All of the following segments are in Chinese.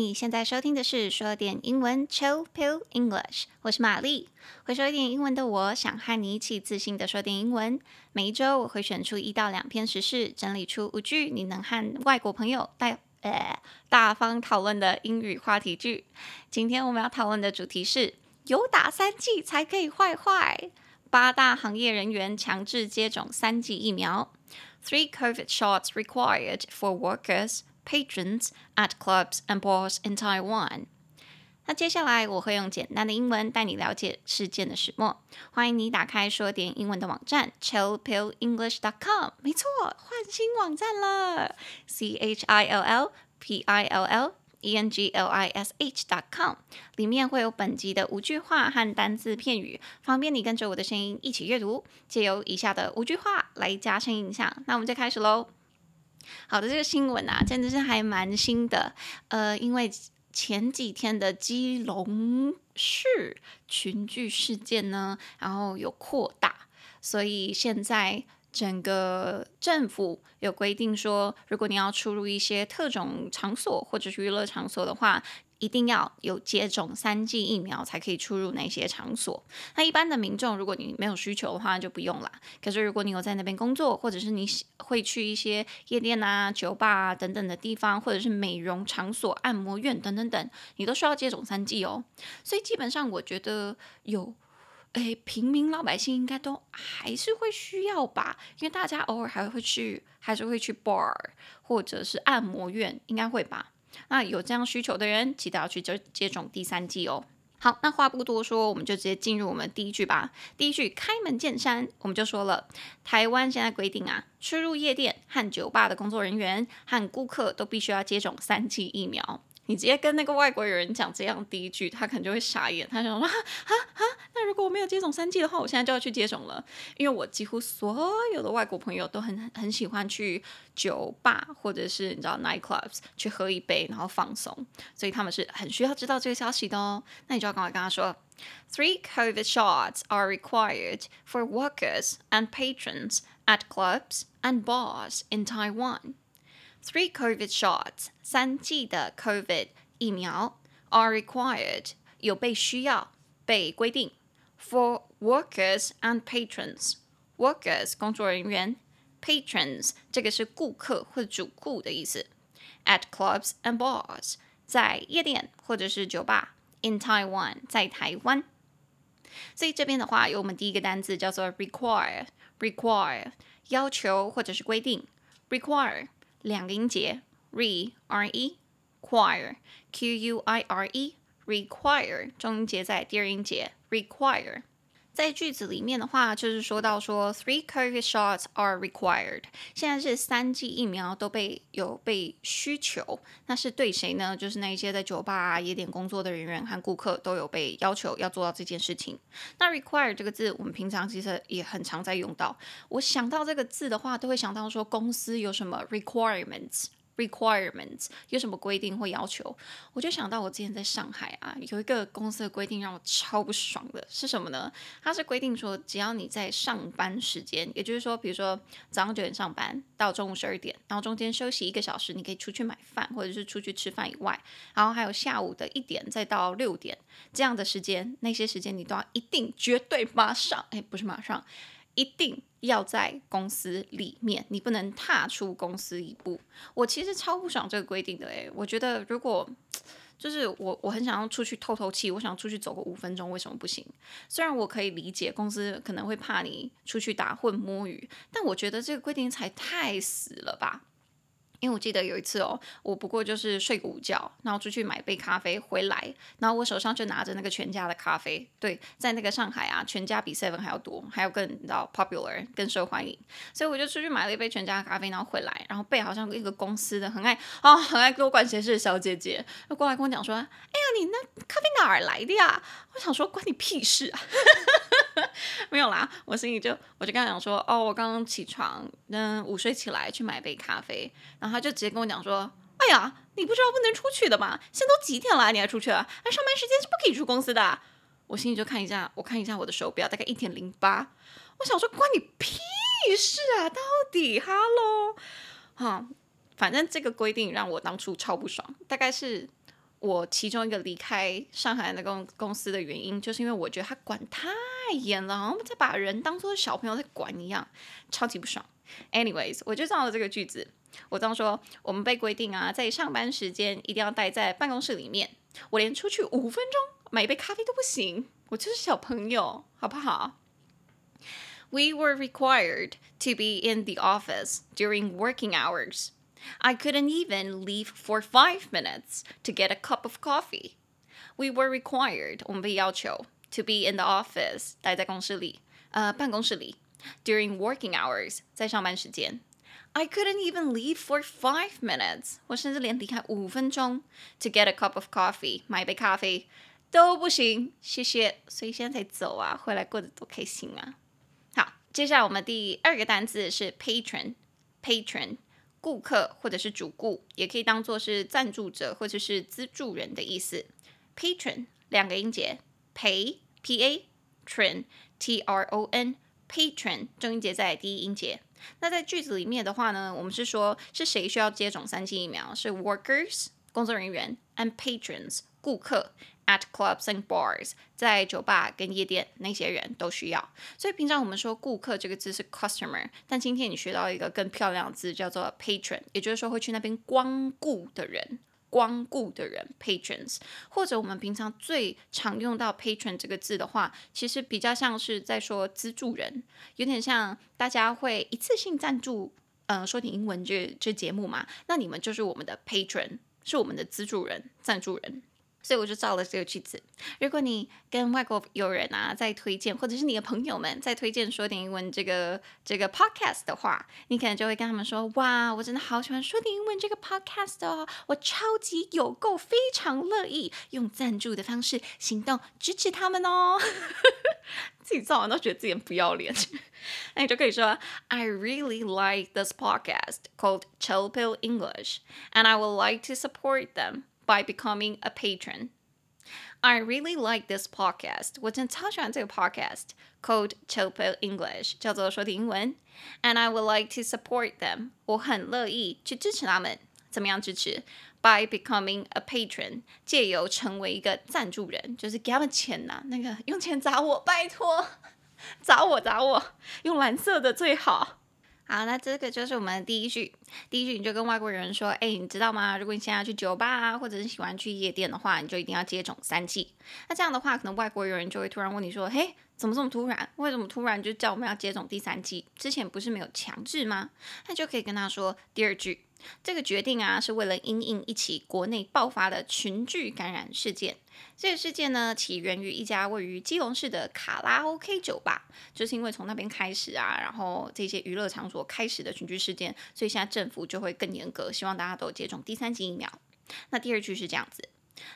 你现在收听的是说点英文 Chill Pill English，我是玛丽。会说一点英文的我，想和你一起自信的说点英文。每一周我会选出一到两篇时事，整理出五句你能和外国朋友大呃大方讨论的英语话题句。今天我们要讨论的主题是：有打三剂才可以坏坏。八大行业人员强制接种三剂疫苗。Three COVID shots required for workers, patrons at clubs and bars in Taiwan。那接下来我会用简单的英文带你了解事件的始末。欢迎你打开说点英文的网站 chillpillenglish.com。没错，换新网站了，c h i l l p i l l。e n g l i s h dot com 里面会有本集的五句话和单字片语，方便你跟着我的声音一起阅读。借由以下的五句话来加深印象。那我们就开始喽。好的，这个新闻啊，真的是还蛮新的。呃，因为前几天的基隆市群聚事件呢，然后有扩大，所以现在。整个政府有规定说，如果你要出入一些特种场所或者是娱乐场所的话，一定要有接种三剂疫苗才可以出入那些场所。那一般的民众，如果你没有需求的话，就不用啦。可是如果你有在那边工作，或者是你会去一些夜店啊、酒吧啊等等的地方，或者是美容场所、按摩院等等等，你都需要接种三剂哦。所以基本上，我觉得有。诶，平民老百姓应该都还是会需要吧，因为大家偶尔还会去，还是会去 bar 或者是按摩院，应该会吧。那有这样需求的人，记得要去接接种第三剂哦。好，那话不多说，我们就直接进入我们第一句吧。第一句开门见山，我们就说了，台湾现在规定啊，出入夜店和酒吧的工作人员和顾客都必须要接种三剂疫苗。你直接跟那个外国人讲这样第一句，他可能就会傻眼。他想说：哈哈哈，那如果我没有接种三剂的话，我现在就要去接种了。因为我几乎所有的外国朋友都很很喜欢去酒吧或者是你知道 night clubs 去喝一杯，然后放松，所以他们是很需要知道这个消息的哦。那你就要赶快跟他说：Three COVID shots are required for workers and patrons at clubs and bars in Taiwan. Three COVID shots，三剂的 COVID 疫苗 are required，有被需要、被规定。For workers and patrons，workers 工作人员，patrons 这个是顾客或者主顾的意思。At clubs and bars，在夜店或者是酒吧。In Taiwan，在台湾。所以这边的话，有我们第一个单字叫做 require，require 要求或者是规定。require 两个音节，re r e quire q u i r e require 中音节在第二音节 require，在句子里面的话，就是说到说 three COVID shots are required，现在是三剂疫苗都被有被需求，那是对谁呢？就是那一些在酒吧啊、夜店工作的人员和顾客都有被要求要做到这件事情。那 require 这个字，我们平常其实也很常在用到。我想到这个字的话，都会想到说公司有什么 requirements。Requirements 有什么规定或要求？我就想到我之前在上海啊，有一个公司的规定让我超不爽的，是什么呢？它是规定说，只要你在上班时间，也就是说，比如说早上九点上班到中午十二点，然后中间休息一个小时，你可以出去买饭或者是出去吃饭以外，然后还有下午的一点再到六点这样的时间，那些时间你都要一定绝对马上，哎，不是马上。一定要在公司里面，你不能踏出公司一步。我其实超不爽这个规定的诶，我觉得如果就是我我很想要出去透透气，我想出去走个五分钟，为什么不行？虽然我可以理解公司可能会怕你出去打混摸鱼，但我觉得这个规定才太死了吧。因为我记得有一次哦，我不过就是睡个午觉，然后出去买杯咖啡回来，然后我手上就拿着那个全家的咖啡。对，在那个上海啊，全家比 Seven 还要多，还要更你知道 popular 更受欢迎，所以我就出去买了一杯全家的咖啡，然后回来，然后被好像一个公司的很爱、哦、很爱多管闲事的小姐姐就过来跟我讲说：“哎呀，你那咖啡哪儿来的呀？”我想说关你屁事啊！没有啦，我心里就我就跟他讲说：“哦，我刚刚起床，嗯，午睡起来去买杯咖啡。”然后。他就直接跟我讲说：“哎呀，你不知道不能出去的吗？现在都几点了，你还出去了？那上班时间是不可以出公司的。”我心里就看一下，我看一下我的手表，大概一点零八。我想说，关你屁事啊！到底哈喽，哈，反正这个规定让我当初超不爽。大概是我其中一个离开上海那个公公司的原因，就是因为我觉得他管太严了，好像在把人当做小朋友在管一样，超级不爽。Anyways，我就照了这个句子，我这样说：我们被规定啊，在上班时间一定要待在办公室里面，我连出去五分钟买一杯咖啡都不行，我就是小朋友，好不好？We were required to be in the office during working hours. I couldn't even leave for five minutes to get a cup of coffee. We were required, 我们被要求 to be in the office，待在公司里，呃，办公室里。During working hours，在上班时间。 I couldn't even leave for five minutes，我甚至连离开五分钟 to get a cup of coffee，买杯咖啡都不行。谢谢，所以现在才走啊，回来过得多开心啊。好，接下来我们第二个单词是 patron，patron。顾客或者是主顾，也可以当做是赞助者或者是资助人的意思。Patron 两个音节，pay p a tron t r o n patron 重音节在第一音节。那在句子里面的话呢，我们是说是谁需要接种三剂疫苗？是 workers 工作人员 and patrons 顾客。At clubs and bars，在酒吧跟夜店，那些人都需要。所以平常我们说顾客这个字是 customer，但今天你学到一个更漂亮的字叫做 patron，也就是说会去那边光顾的人，光顾的人 patrons。或者我们平常最常用到 patron 这个字的话，其实比较像是在说资助人，有点像大家会一次性赞助，嗯、呃，说点英文这这节目嘛，那你们就是我们的 patron，是我们的资助人、赞助人。所以我就造了这个句子。如果你跟外国友人啊在推荐，或者是你的朋友们在推荐说点英文这个这个 podcast 的话，你可能就会跟他们说：“哇，我真的好喜欢说点英文这个 podcast 哦，我超级有够，非常乐意用赞助的方式行动支持他们哦。”自己造完都觉得自己很不要脸，那你就可以说：“I really like this podcast called Chill Pill English, and I would like to support them。” By becoming a patron, I really like this podcast. 我真的超喜欢这个 podcast called Chill Pill English，叫做说点英文。And I would like to support them. 我很乐意去支持他们。怎么样支持？By becoming a patron，借由成为一个赞助人，就是给他们钱呐、啊。那个用钱砸我，拜托，砸我砸我，用蓝色的最好。 好，那这个就是我们的第一句。第一句你就跟外国人说：“哎，你知道吗？如果你现在去酒吧啊，或者是喜欢去夜店的话，你就一定要接种三剂。那这样的话，可能外国人就会突然问你说：‘嘿，怎么这么突然？为什么突然就叫我们要接种第三剂？之前不是没有强制吗？’那就可以跟他说第二句。”这个决定啊，是为了因应一起国内爆发的群聚感染事件。这个事件呢，起源于一家位于基隆市的卡拉 OK 酒吧，就是因为从那边开始啊，然后这些娱乐场所开始的群聚事件，所以现在政府就会更严格，希望大家都接种第三剂疫苗。那第二句是这样子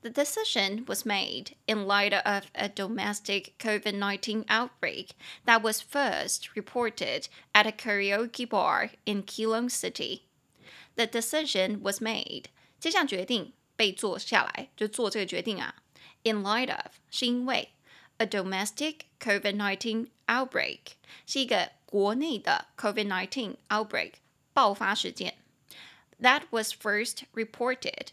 ：The decision was made in light of a domestic COVID-19 outbreak that was first reported at a karaoke bar in Keelung City. The decision was made。这项决定被做下来，就做这个决定啊。In light of 是因为 a domestic COVID-19 outbreak 是一个国内的 COVID-19 outbreak 爆发事件。That was first reported。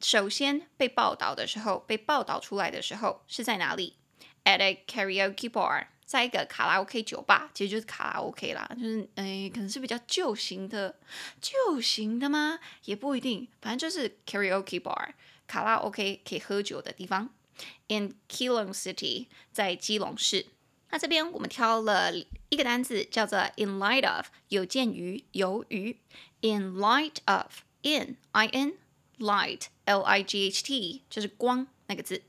首先被报道的时候，被报道出来的时候是在哪里？At a karaoke bar。 在一个卡拉 OK 酒吧，其实就是卡拉 OK 啦，就是诶，可能是比较旧型的，旧型的吗？也不一定，反正就是 karaoke bar，卡拉 OK 可以喝酒的地方。In Keelung City，在基隆市。那这边我们挑了一个单词，叫做 in light of，有鉴于，由于。In light of，in i n light l i g h t，就是光那个字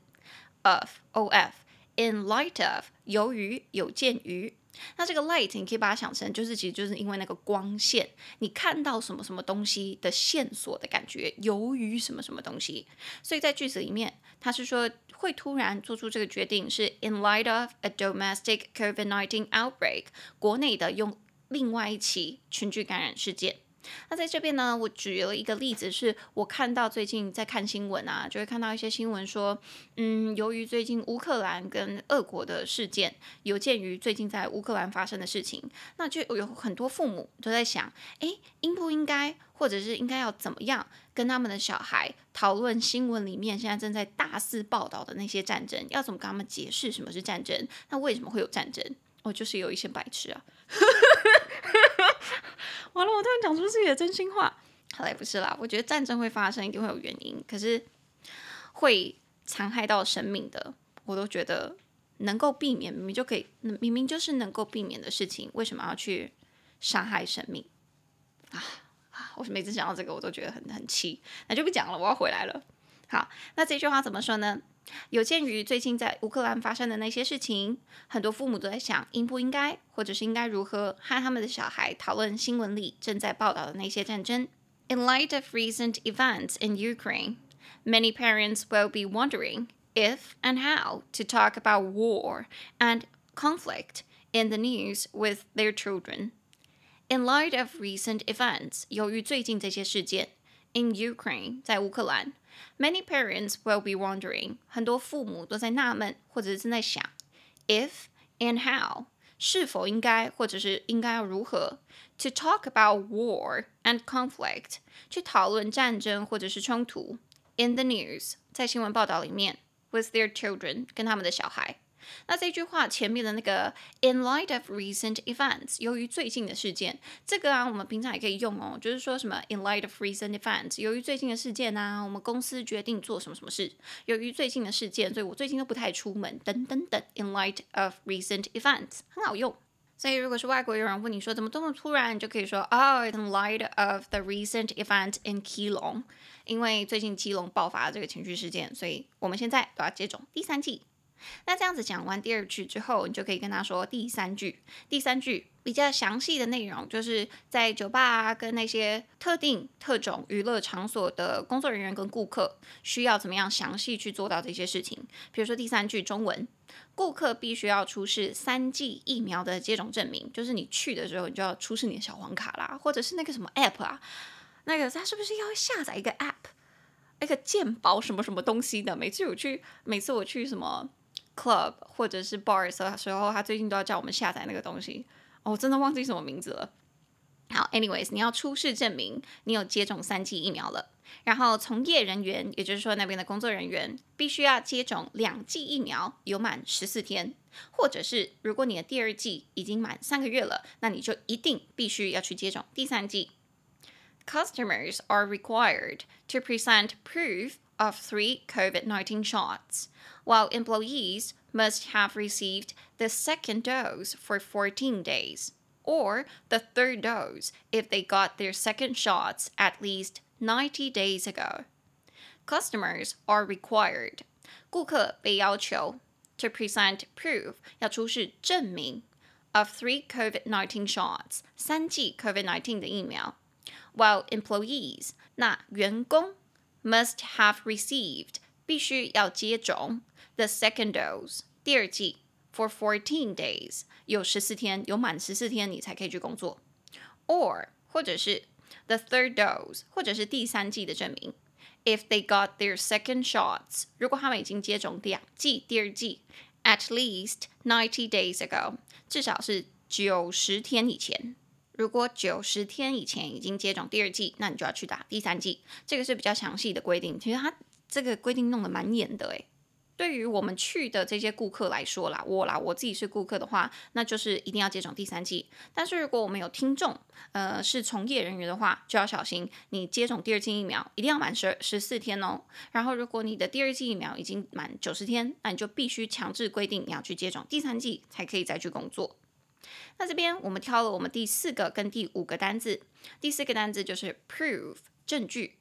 ，of o f。In light of，由于有鉴于，那这个 light 你可以把它想成就是其实就是因为那个光线，你看到什么什么东西的线索的感觉，由于什么什么东西，所以在句子里面，它是说会突然做出这个决定，是 in light of a domestic COVID-19 outbreak，国内的用另外一起群聚感染事件。那在这边呢，我举了一个例子，是我看到最近在看新闻啊，就会看到一些新闻说，嗯，由于最近乌克兰跟俄国的事件，有鉴于最近在乌克兰发生的事情，那就有很多父母都在想，诶，应不应该，或者是应该要怎么样跟他们的小孩讨论新闻里面现在正在大肆报道的那些战争，要怎么跟他们解释什么是战争？那为什么会有战争？哦，就是有一些白痴啊。完了，我突然讲出自己的真心话。好嘞，不是啦，我觉得战争会发生，一定会有原因。可是会残害到生命的，我都觉得能够避免，明明就可以，明明就是能够避免的事情，为什么要去伤害生命啊？啊！我每次讲到这个，我都觉得很很气。那就不讲了，我要回来了。好，那这句话怎么说呢？有鉴于最近在乌克兰发生的那些事情，很多父母都在想，应不应该，或者是应该如何和他们的小孩讨论新闻里正在报道的那些战争。In light of recent events in Ukraine, many parents will be wondering if and how to talk about war and conflict in the news with their children. In light of recent events，由于最近这些事件 ，in Ukraine，在乌克兰。Many parents will be wondering，很多父母都在纳闷或者是正在想，if and how 是否应该或者是应该要如何 to talk about war and conflict 去讨论战争或者是冲突 in the news 在新闻报道里面 with their children 跟他们的小孩。 那这句话前面的那个 in light of recent events，由于最近的事件，这个啊，我们平常也可以用哦，就是说什么 in light of recent events，由于最近的事件啊，我们公司决定做什么什么事，由于最近的事件，所以我最近都不太出门，等等等。in light of recent events 很好用，所以如果是外国有人问你说怎么这么突然，你就可以说 oh in light of the recent event in Keelong，因为最近基隆爆发了这个情绪事件，所以我们现在都要接种第三剂。那这样子讲完第二句之后，你就可以跟他说第三句。第三句比较详细的内容，就是在酒吧啊，跟那些特定特种娱乐场所的工作人员跟顾客，需要怎么样详细去做到这些事情。比如说第三句中文，顾客必须要出示三剂疫苗的接种证明，就是你去的时候，你就要出示你的小黄卡啦，或者是那个什么 app 啊，那个他是不是要下载一个 app，那个健保什么什么东西的？每次我去，每次我去什么。Club 或者是 Bars 的时候，他最近都要叫我们下载那个东西，哦，我真的忘记什么名字了。好，anyways，你要出示证明你有接种三剂疫苗了，然后从业人员，也就是说那边的工作人员，必须要接种两剂疫苗，有满十四天，或者是如果你的第二剂已经满三个月了，那你就一定必须要去接种第三剂。Customers are required to present proof of three COVID-19 shots. while employees must have received the second dose for 14 days, or the third dose if they got their second shots at least 90 days ago. Customers are required, 顾客被要求 to present proof 要出示证明 of three COVID-19 shots 三剂 COVID-19 的疫苗，while employees 那员工 must have received 必须要接种。The second dose，第二剂，for fourteen days，有十四天，有满十四天你才可以去工作。Or，或者是 the third dose，或者是第三剂的证明。If they got their second shots，如果他们已经接种两剂，第二剂，at least ninety days ago，至少是九十天以前。 如果九十天以前已经接种第二剂，那你就要去打第三剂。这个是比较详细的规定，其实它这个规定弄得蛮严的诶。对于我们去的这些顾客来说啦，我啦，我自己是顾客的话，那就是一定要接种第三剂。但是如果我们有听众，呃，是从业人员的话，就要小心，你接种第二剂疫苗一定要满十十四天哦。然后如果你的第二剂疫苗已经满九十天，那你就必须强制规定你要去接种第三剂，才可以再去工作。那这边我们挑了我们第四个跟第五个单字，第四个单字就是 prove 证据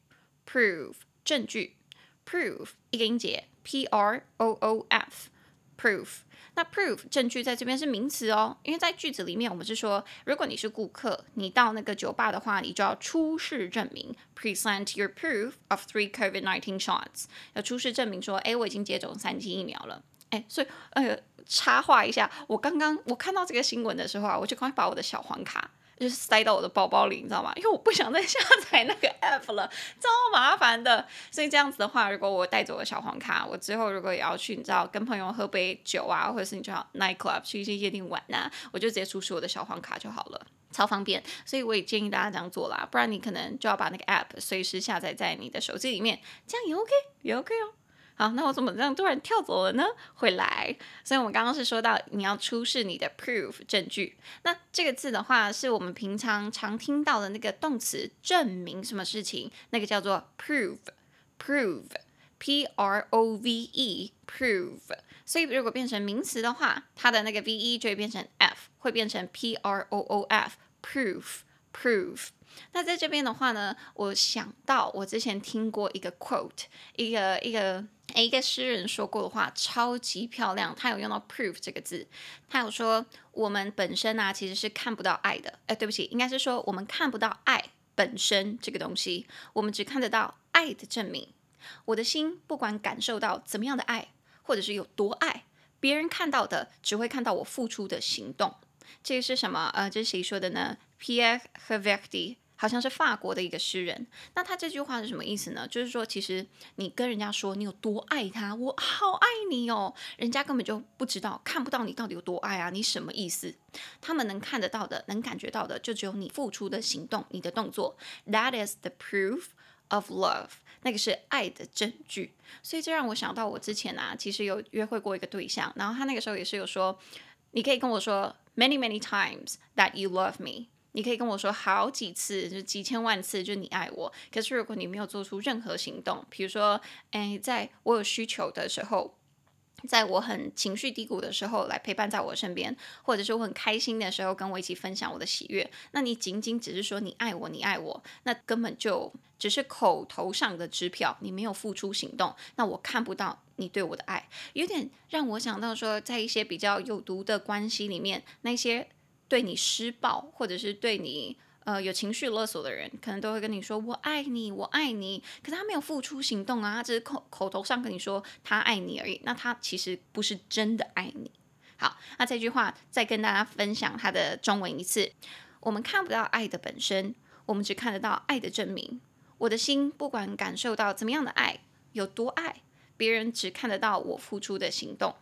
，prove 证据，prove 一个音节。P R O O F，proof。那 proof 证据在这边是名词哦，因为在句子里面我们是说，如果你是顾客，你到那个酒吧的话，你就要出示证明，present your proof of three COVID-19 shots，要出示证明说，哎，我已经接种三剂疫苗了。哎，所以呃，插话一下，我刚刚我看到这个新闻的时候啊，我就赶快把我的小黄卡就是塞到我的包包里，你知道吗？因为我不想再下载那个 app 了，超麻烦的。所以这样子的话，如果我带着我的小黄卡，我之后如果也要去，你知道，跟朋友喝杯酒啊，或者是你知道 night club 去一些夜店玩呐、啊，我就直接出示我的小黄卡就好了，超方便。所以我也建议大家这样做啦，不然你可能就要把那个 app 随时下载在你的手机里面，这样也 OK，也 OK 哦。好，那我怎么这样突然跳走了呢？回来，所以我们刚刚是说到你要出示你的 proof 证据。那这个字的话，是我们平常常听到的那个动词，证明什么事情，那个叫做 prove，prove，p r o v e，prove。所以如果变成名词的话，它的那个 v e 就会变成 f，会变成 p r o o f，proof，proof。那在这边的话呢，我想到我之前听过一个 quote，一个一个。诶，一个诗人说过的话超级漂亮，他有用到 prove 这个字，他有说我们本身啊其实是看不到爱的，诶，对不起，应该是说我们看不到爱本身这个东西，我们只看得到爱的证明。我的心不管感受到怎么样的爱，或者是有多爱，别人看到的只会看到我付出的行动。这个是什么？呃，这是谁说的呢？Pierre Hervé 好像是法国的一个诗人，那他这句话是什么意思呢？就是说，其实你跟人家说你有多爱他，我好爱你哦，人家根本就不知道，看不到你到底有多爱啊，你什么意思？他们能看得到的，能感觉到的，就只有你付出的行动，你的动作。That is the proof of love，那个是爱的证据。所以这让我想到，我之前啊，其实有约会过一个对象，然后他那个时候也是有说，你可以跟我说 many many times that you love me。你可以跟我说好几次，就几千万次，就你爱我。可是如果你没有做出任何行动，比如说，哎，在我有需求的时候，在我很情绪低谷的时候来陪伴在我身边，或者是我很开心的时候跟我一起分享我的喜悦，那你仅仅只是说你爱我，你爱我，那根本就只是口头上的支票，你没有付出行动，那我看不到你对我的爱，有点让我想到说，在一些比较有毒的关系里面，那些。对你施暴，或者是对你呃有情绪勒索的人，可能都会跟你说“我爱你，我爱你”，可是他没有付出行动啊，他只是口口头上跟你说他爱你而已，那他其实不是真的爱你。好，那这句话再跟大家分享它的中文一次：我们看不到爱的本身，我们只看得到爱的证明。我的心不管感受到怎么样的爱，有多爱，别人只看得到我付出的行动。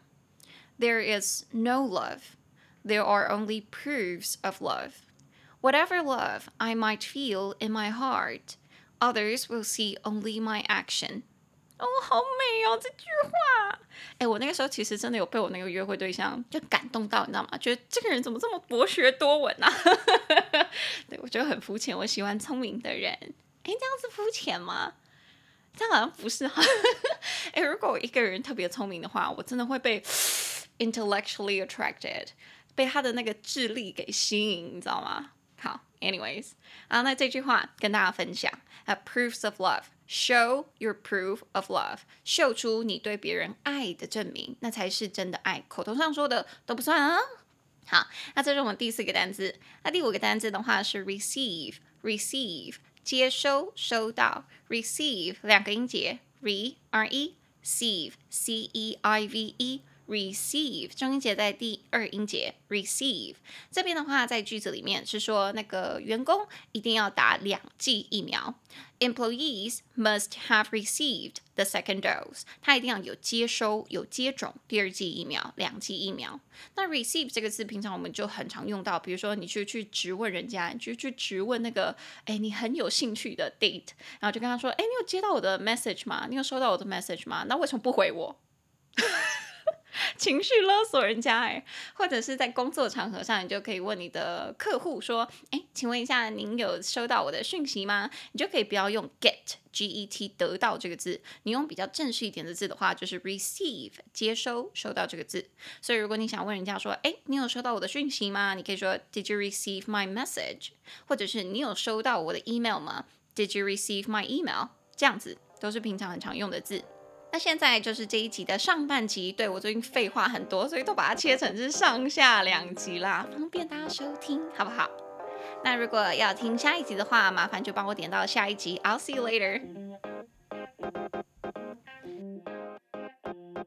There is no love. There are only proofs of love. Whatever love I might feel in my heart, others will see only my action. 哦，好美哦，这句话。哎，我那个时候其实真的有被我那个约会对象就感动到，你知道吗？觉得这个人怎么这么博学多闻啊？对，我觉得很肤浅。我喜欢聪明的人。哎，这样子肤浅吗？这样好像不是哈。哎，如果我一个人特别聪明的话，我真的会被 intellectually attracted。 被他的那个智力给吸引，你知道吗？好，anyways，啊，那这句话跟大家分享啊，proofs of love，show your proof of love，秀出你对别人爱的证明，那才是真的爱，口头上说的都不算啊。好，那这是我们第四个单词，那第五个单词的话是 receive，receive，接收，收到，receive 两个音节，re r e ceive c e i v e。Receive 中音节在第二音节，receive 这边的话，在句子里面是说那个员工一定要打两剂疫苗，employees must have received the second dose，他一定要有接收、有接种第二剂疫苗，两剂疫苗。那 receive 这个字，平常我们就很常用到，比如说你去去质问人家，你就去质问那个，哎，你很有兴趣的 date，然后就跟他说，哎，你有接到我的 message 吗？你有收到我的 message 吗？那为什么不回我？情绪勒索人家哎，或者是在工作场合上，你就可以问你的客户说：“哎，请问一下，您有收到我的讯息吗？”你就可以不要用 get g e t 得到这个字，你用比较正式一点的字的话，就是 receive 接收收到这个字。所以如果你想问人家说：“哎，你有收到我的讯息吗？”你可以说 “Did you receive my message？” 或者是你有收到我的 email 吗？“Did you receive my email？” 这样子都是平常很常用的字。那现在就是这一集的上半集，对，我最近废话很多，所以都把它切成是上下两集啦，方便大家收听，好不好？那如果要听下一集的话，麻烦就帮我点到下一集。I'll see you later.